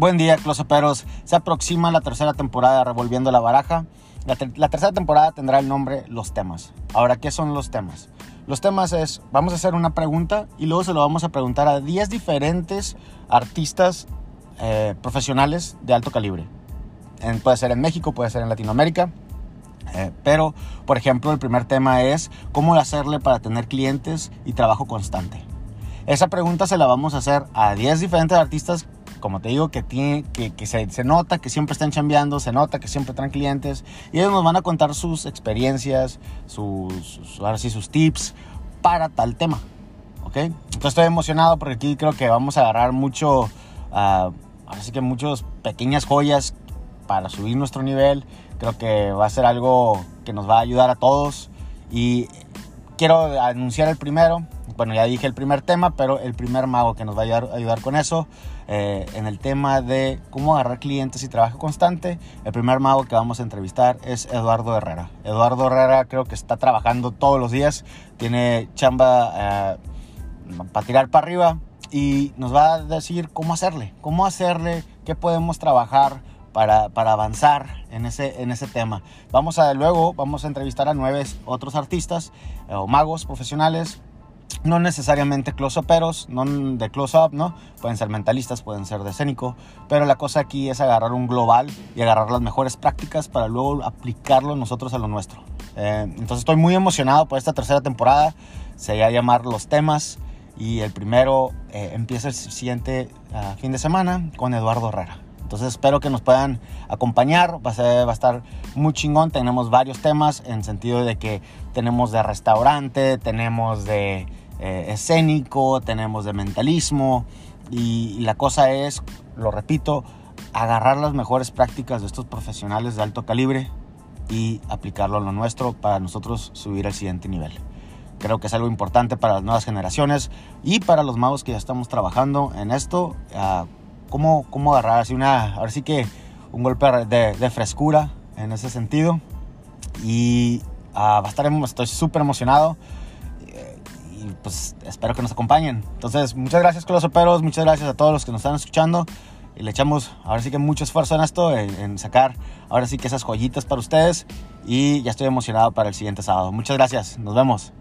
Buen día, closoperos. Se aproxima la tercera temporada Revolviendo la Baraja. La tercera temporada tendrá el nombre Los temas. Ahora, ¿qué son los temas? Los temas es, vamos a hacer una pregunta y luego se lo vamos a preguntar a 10 diferentes artistas eh, profesionales de alto calibre. En- puede ser en México, puede ser en Latinoamérica. Eh, pero, por ejemplo, el primer tema es cómo hacerle para tener clientes y trabajo constante. Esa pregunta se la vamos a hacer a 10 diferentes artistas, como te digo, que, tiene, que, que se, se nota que siempre están chambeando, se nota que siempre traen clientes, y ellos nos van a contar sus experiencias, sus, sus- ahora sí, sus tips para tal tema. ¿Ok? Entonces estoy emocionado porque aquí creo que vamos a agarrar mucho, ah, ahora sí que muchas pequeñas joyas para subir nuestro nivel. Creo que va a ser algo que nos va a ayudar a todos. Y quiero anunciar el primero. Bueno, ya dije el primer tema, pero el primer mago que nos va a ayudar, ayudar con eso, eh, en el tema de cómo agarrar clientes y trabajo constante, el primer mago que vamos a entrevistar es Eduardo Herrera. Eduardo Herrera creo que está trabajando todos los días, tiene chamba eh, para tirar para arriba y nos va a decir cómo hacerle, cómo hacerle, qué podemos trabajar para, para avanzar en ese, en ese tema. Vamos a luego, vamos a entrevistar a nueve otros artistas eh, o magos profesionales no necesariamente close-uperos, no de close-up, ¿no? Pueden ser mentalistas, pueden ser de escénico, pero la cosa aquí es agarrar un global y agarrar las mejores prácticas para luego aplicarlo nosotros a lo nuestro. Eh, entonces estoy muy emocionado por esta tercera temporada, se va a llamar Los Temas y el primero eh, empieza el siguiente ah, fin de semana con Eduardo Herrera. Entonces espero que nos puedan acompañar, va a, ser, va a estar muy chingón, tenemos varios temas en sentido de que tenemos de restaurante, tenemos de eh, escénico, tenemos de mentalismo y, la cosa es, lo repito, agarrar las mejores prácticas de estos profesionales de alto calibre y aplicarlo a lo nuestro para nosotros subir al siguiente nivel. Creo que es algo importante para las nuevas generaciones y para los magos que ya estamos trabajando en esto. ah, cómo, cómo agarrar así una, ahora sí que un golpe de, frescura en ese sentido. Y emo- estoy súper emocionado. Pues espero que nos acompañen. Entonces, muchas gracias con los operos, muchas gracias a todos los que nos están escuchando. Y le echamos ahora sí que mucho esfuerzo en esto, en, en sacar ahora sí que esas joyitas para ustedes. Y ya estoy emocionado para el siguiente sábado. Muchas gracias, nos vemos.